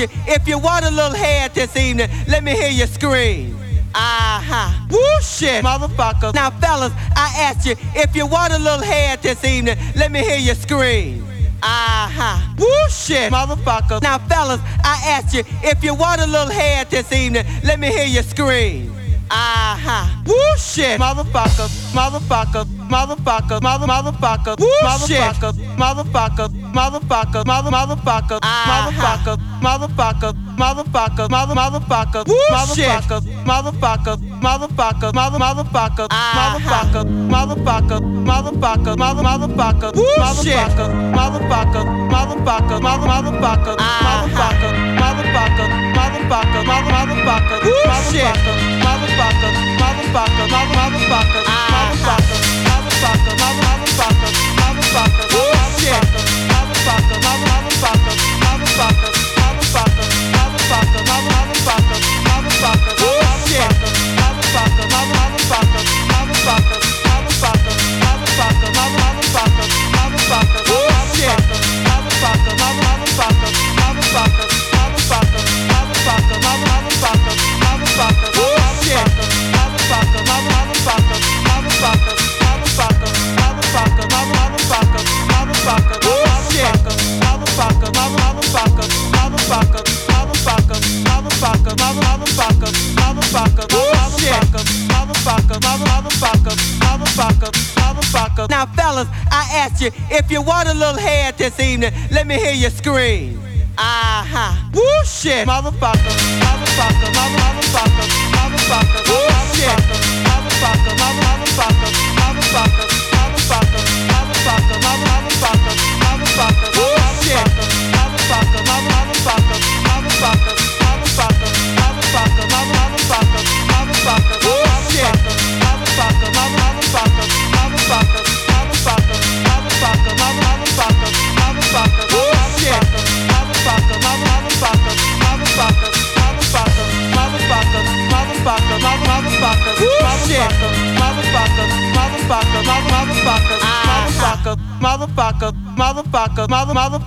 you if you want a little head this evening. Let me hear you scream. Uh-huh. Woo shit, motherfucker. Now, fellas, I ask you if you want a little head this evening. Let me hear you scream. Uh-huh. Woo shit, motherfucker. Now, fellas, I ask you if you want a little head this evening. Let me hear you scream. Uh-huh. Woo shit, motherfucker, motherfucker, motherfucker, mother motherfucker, Woo motherfucker, motherfucker, motherfucker, mother motherfucker, motherfucker, motherfucker, motherfucker, mother motherfucker, motherfucker, motherfucker, motherfucker, mother motherfucker, motherfucker, motherfucker, motherfucker, mother motherfucker, motherfucker, motherfucker, motherfucker, mother motherfucker, motherfucker, motherfucker, motherfucker, mother motherfucker, motherfucker, motherfucker, motherfucker, mother motherfucker, motherfucker, motherfucker, mother motherfucker, motherfucker, motherfucker, motherfucker, mother motherfucker, motherfucker, motherfucker, scream. Uh-huh. Woo shit, motherfucker,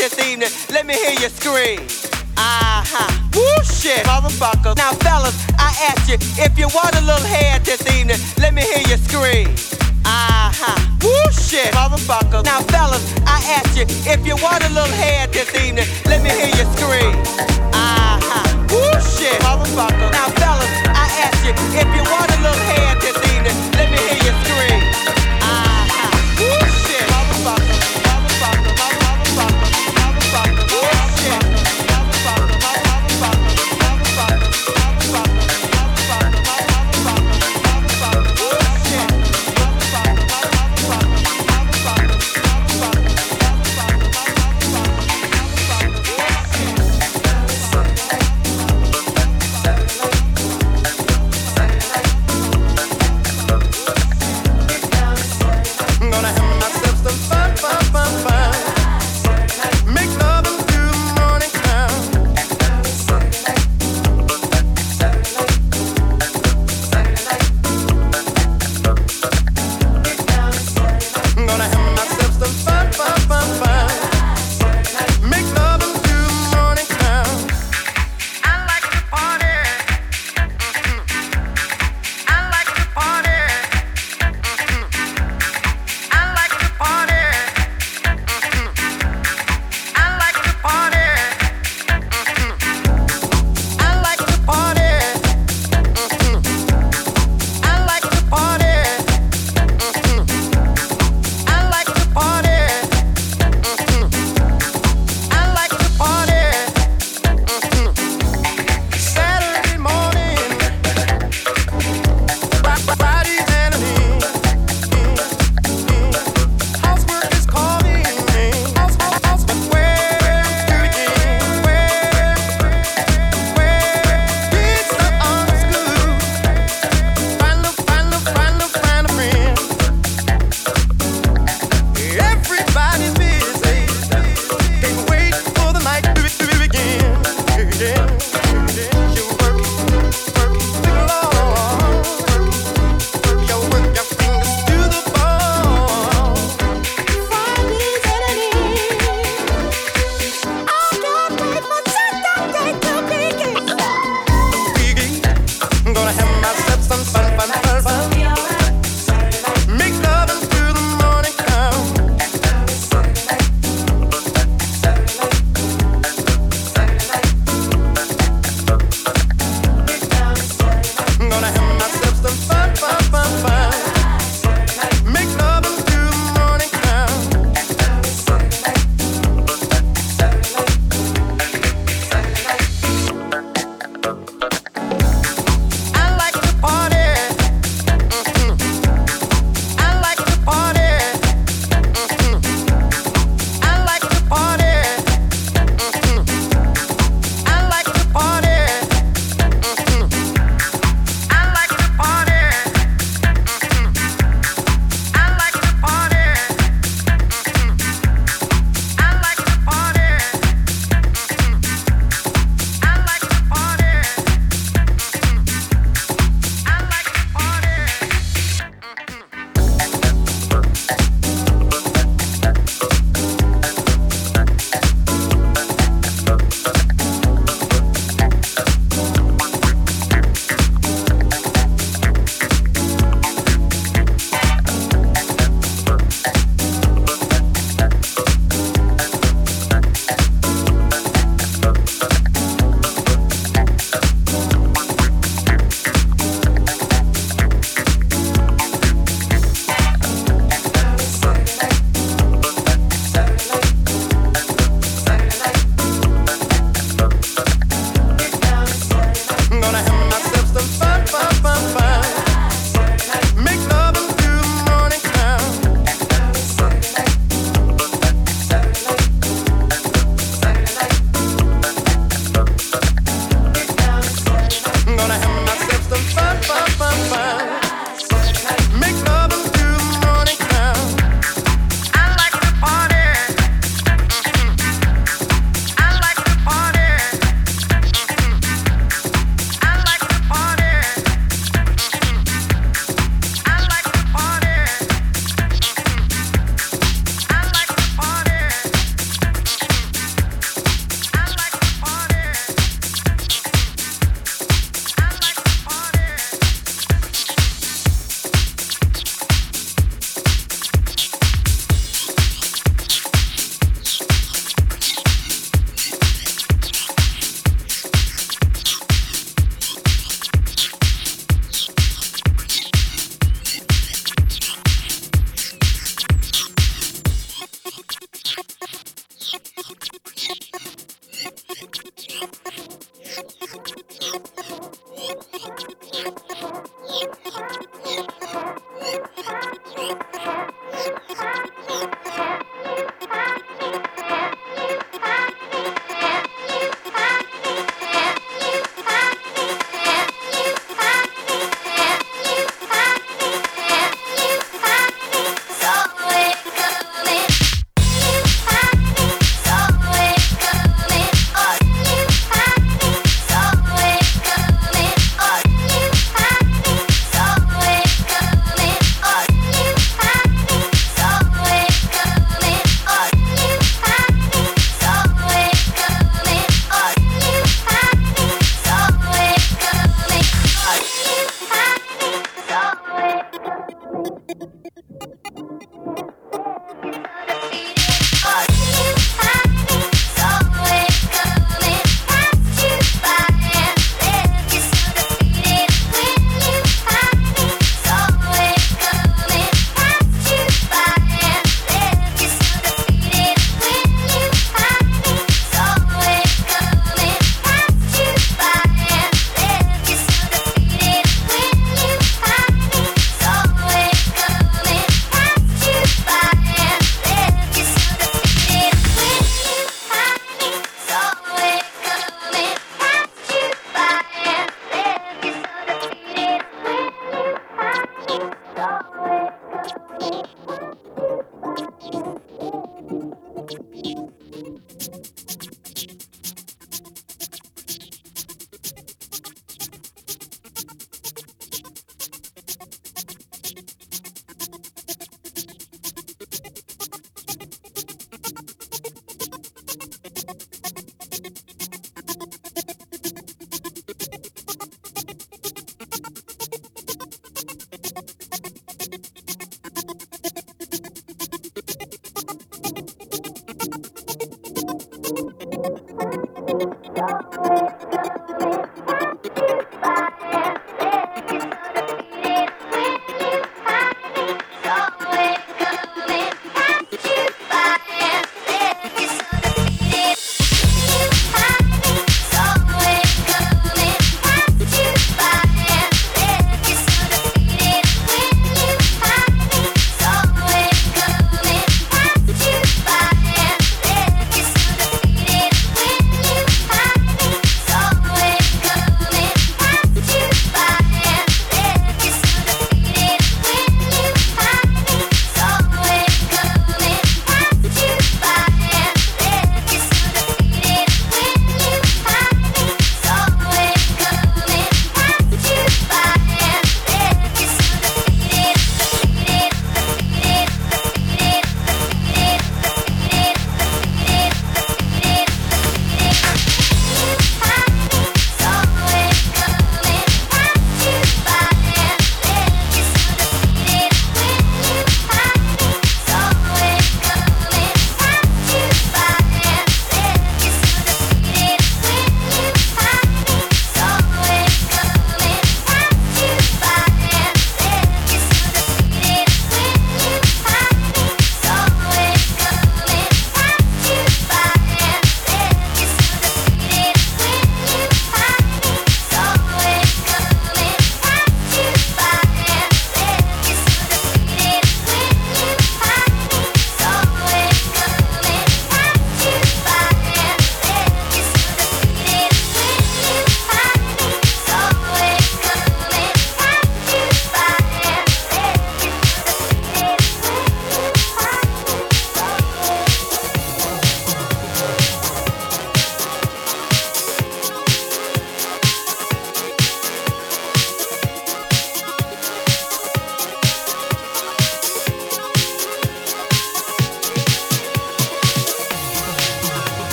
this evening. Let me hear you scream. Uh-huh. Woo shit, motherfucker. Now, fellas, I ask you if you want a little head this evening. Let me hear you scream. Uh-huh. Woo shit, motherfucker. Now, fellas, I ask you if you want a little head this evening. Let me hear you scream. Uh-huh. Woo shit, motherfucker. Now, fellas, I ask you if you want a little head this evening.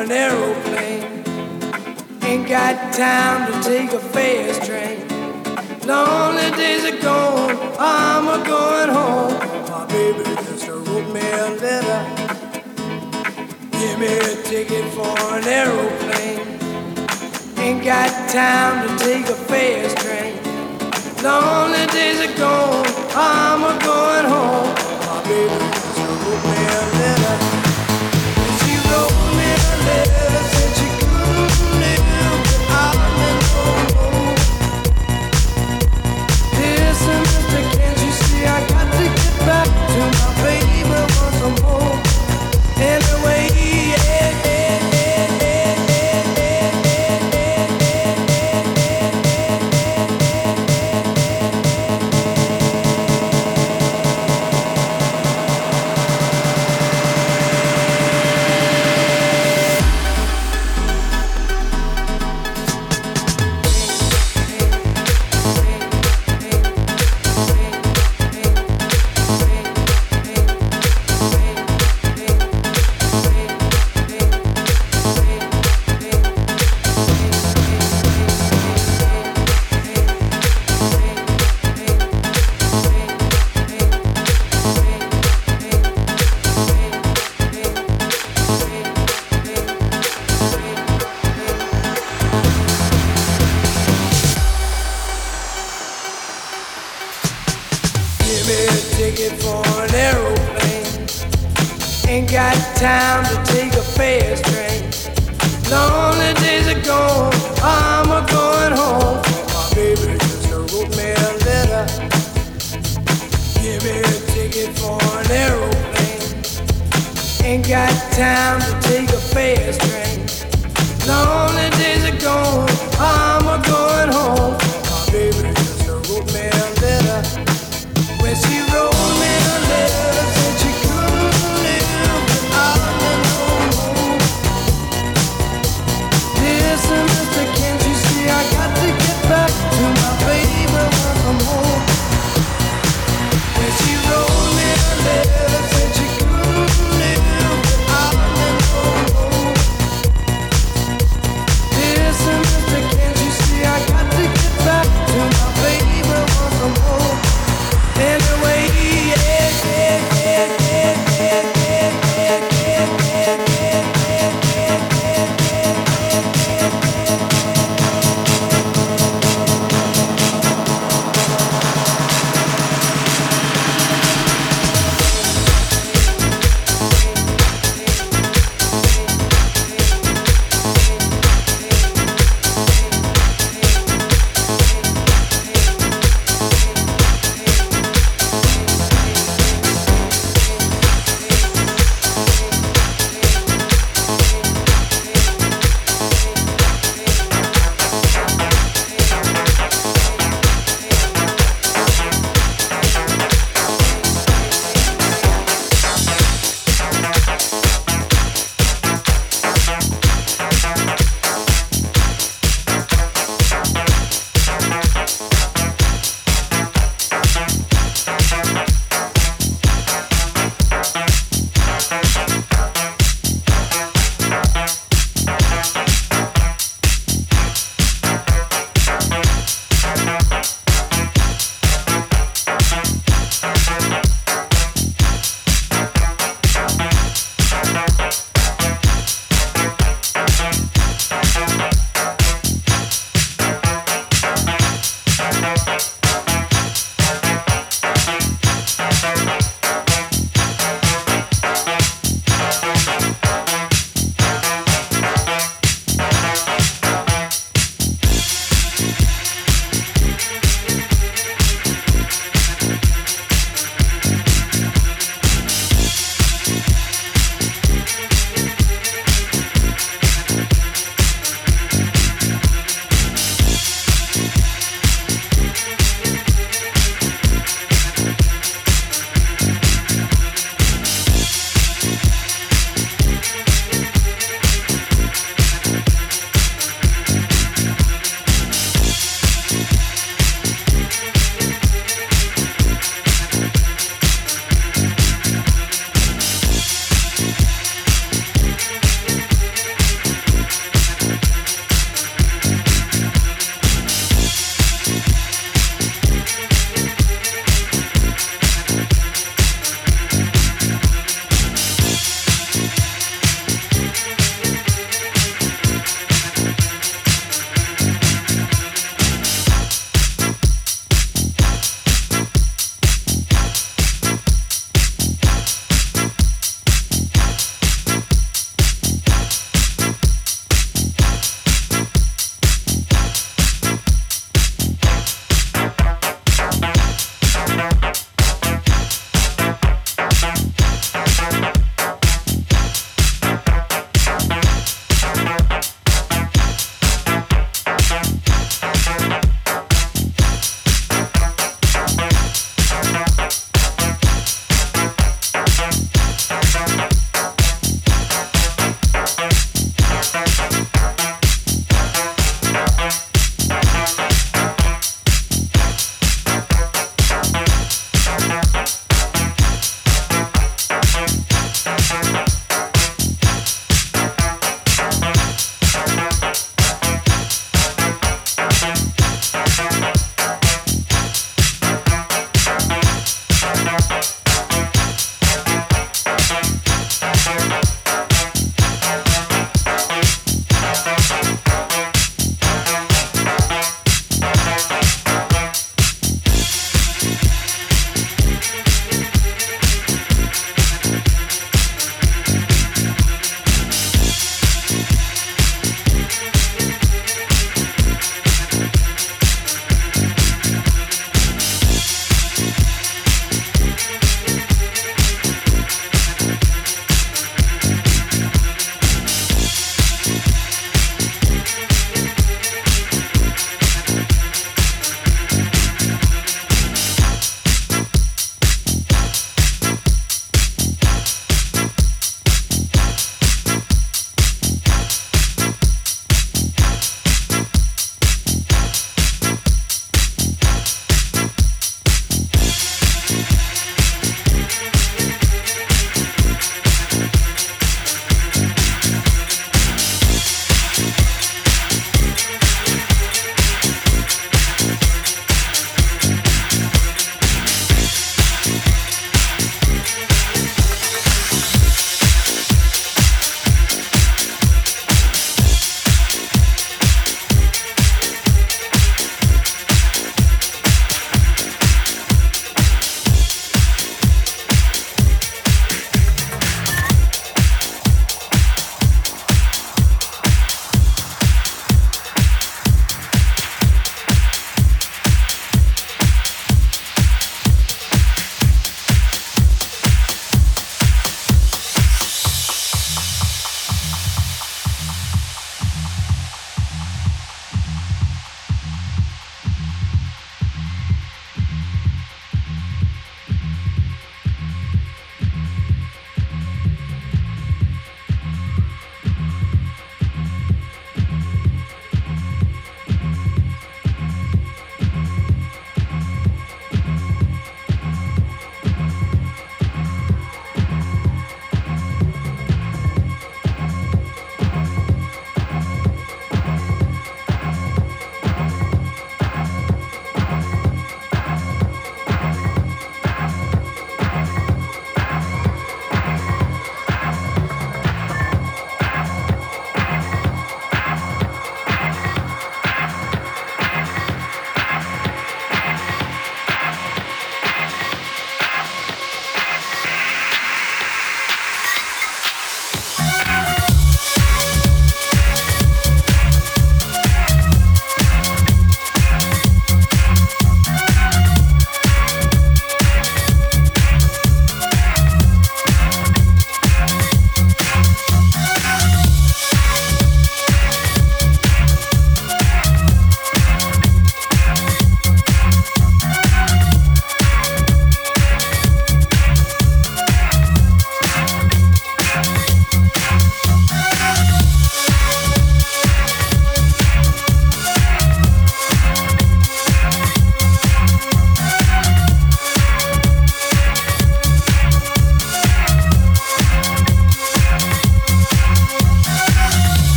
For an aeroplane. Ain't got time to take a fast train. Lonely days are gone, I'm a going home. My baby just wrote me a letter. Give me a ticket for an aeroplane. Ain't got time to take a fast train. Lonely days are gone, I'm a going home. My baby just wrote me a letter. Me time to take a fast train. Lonely days are gone,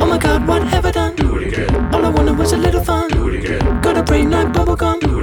Oh my god, what have I done? Do it again. All I wanted was a little fun. Do it again. Got a brain like bubblegum. Do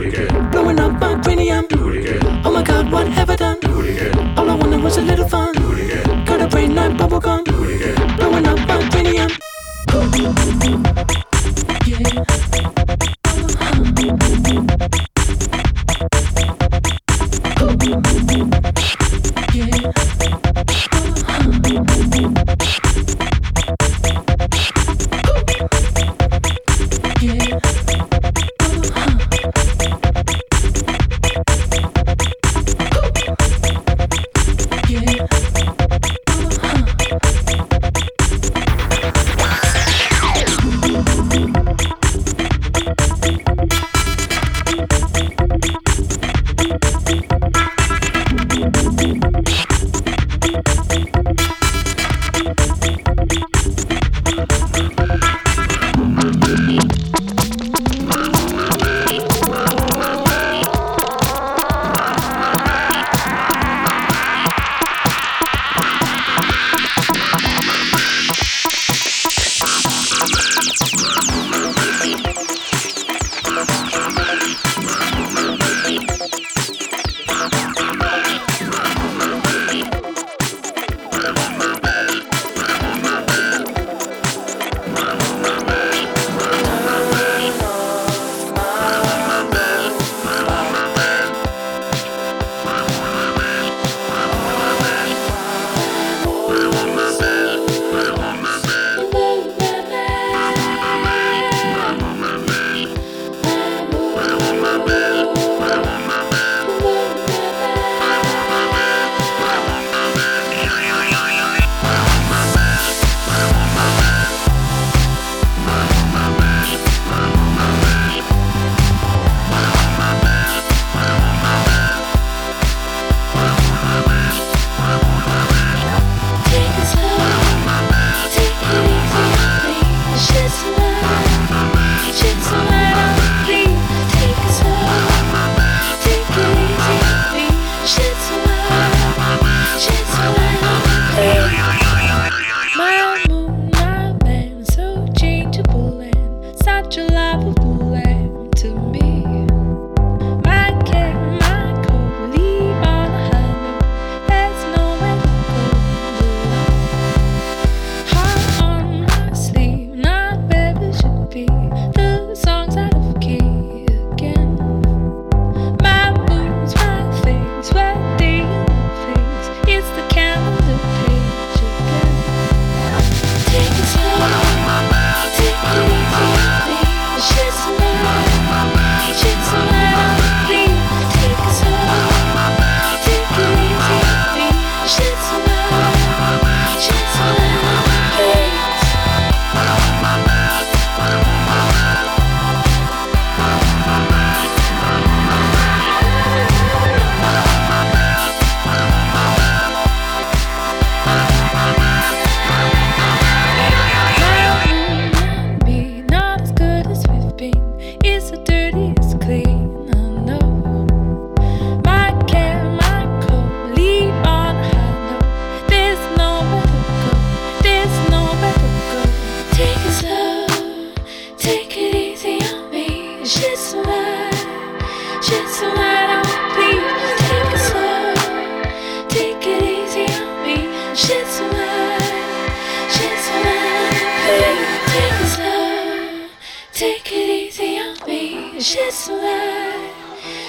just slide,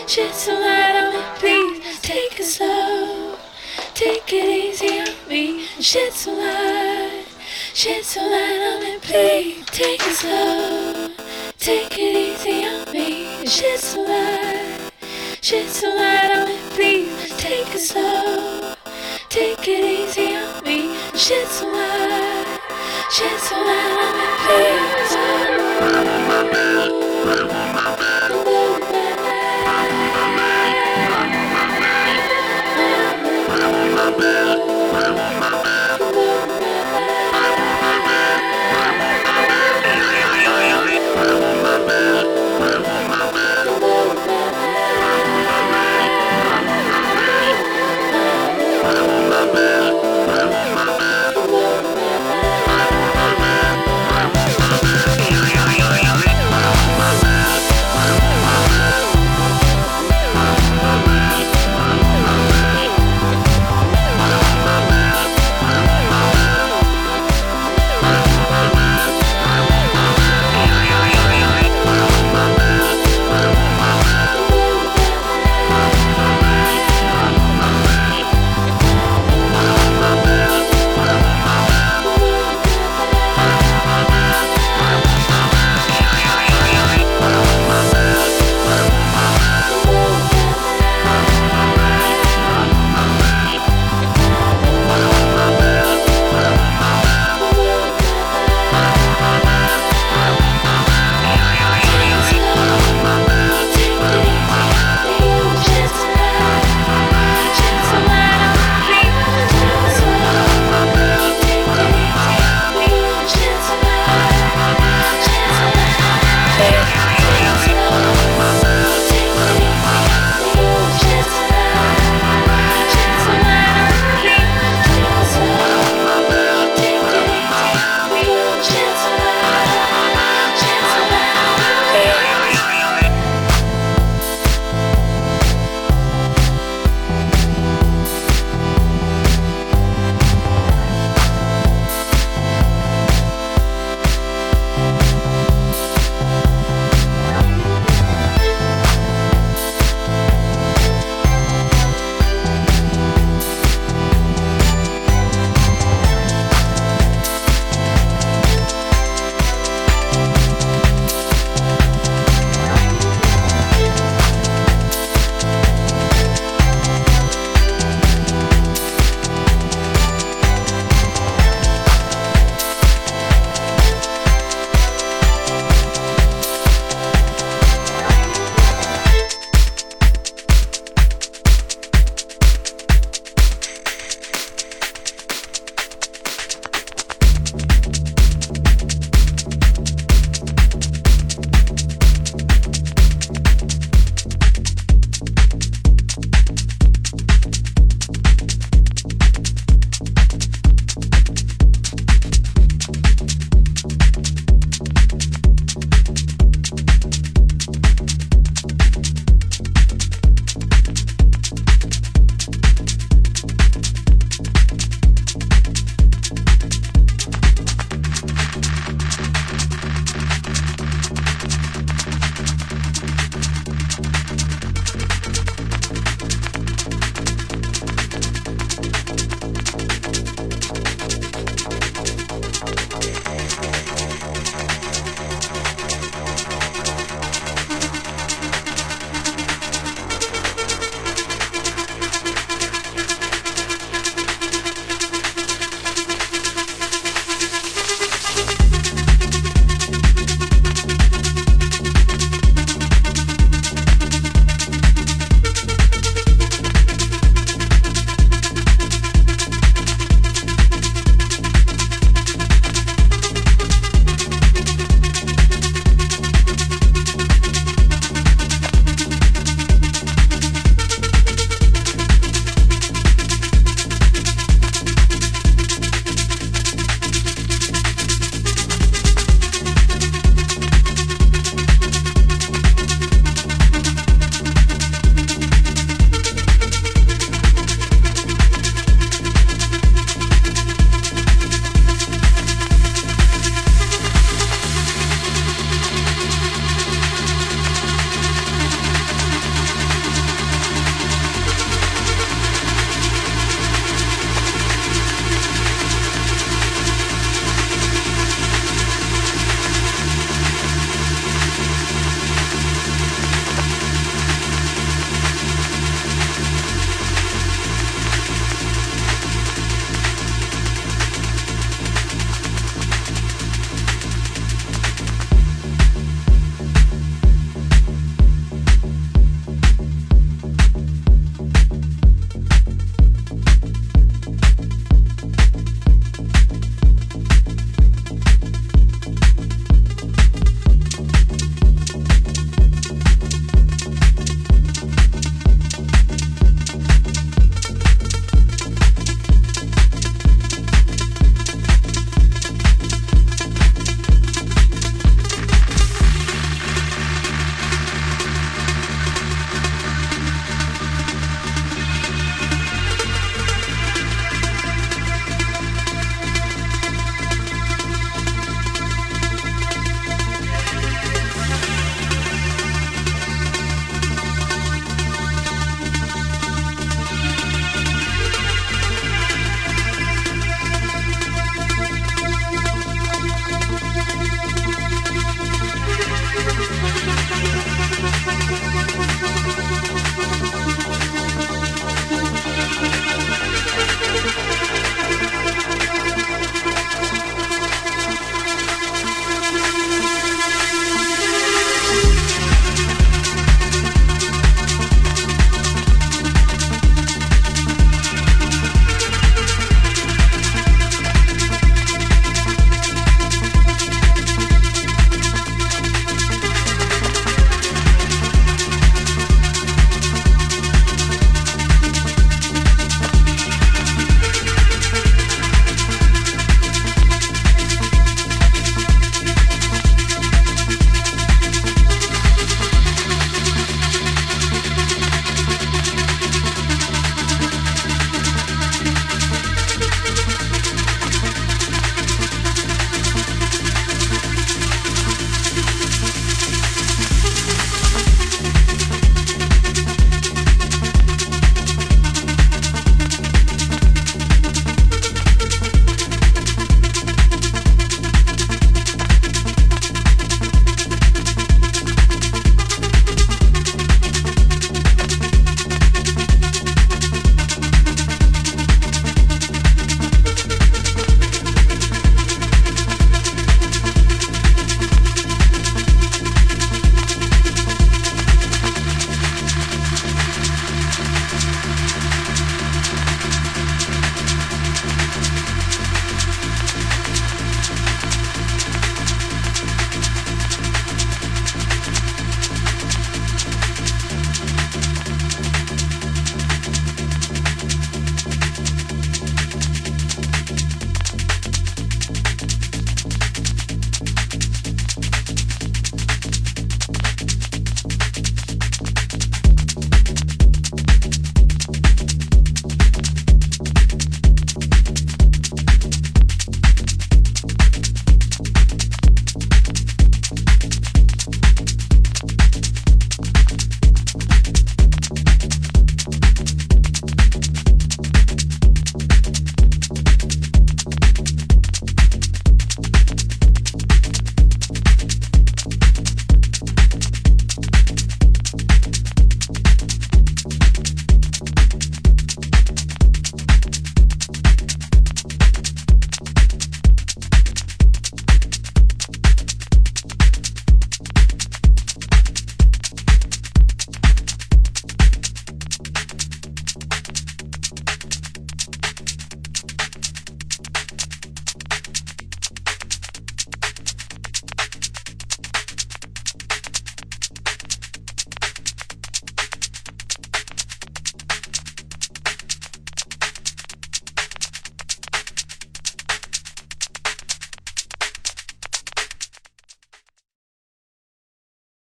just slide on me, please. Take it slow, take it easy on me. Just slide, just slide on me, please. Take it slow, take it easy on me. Just slide, just slide on me, please. Take it slow, take it easy on me. Just slide, just slide on me, please. take it slow.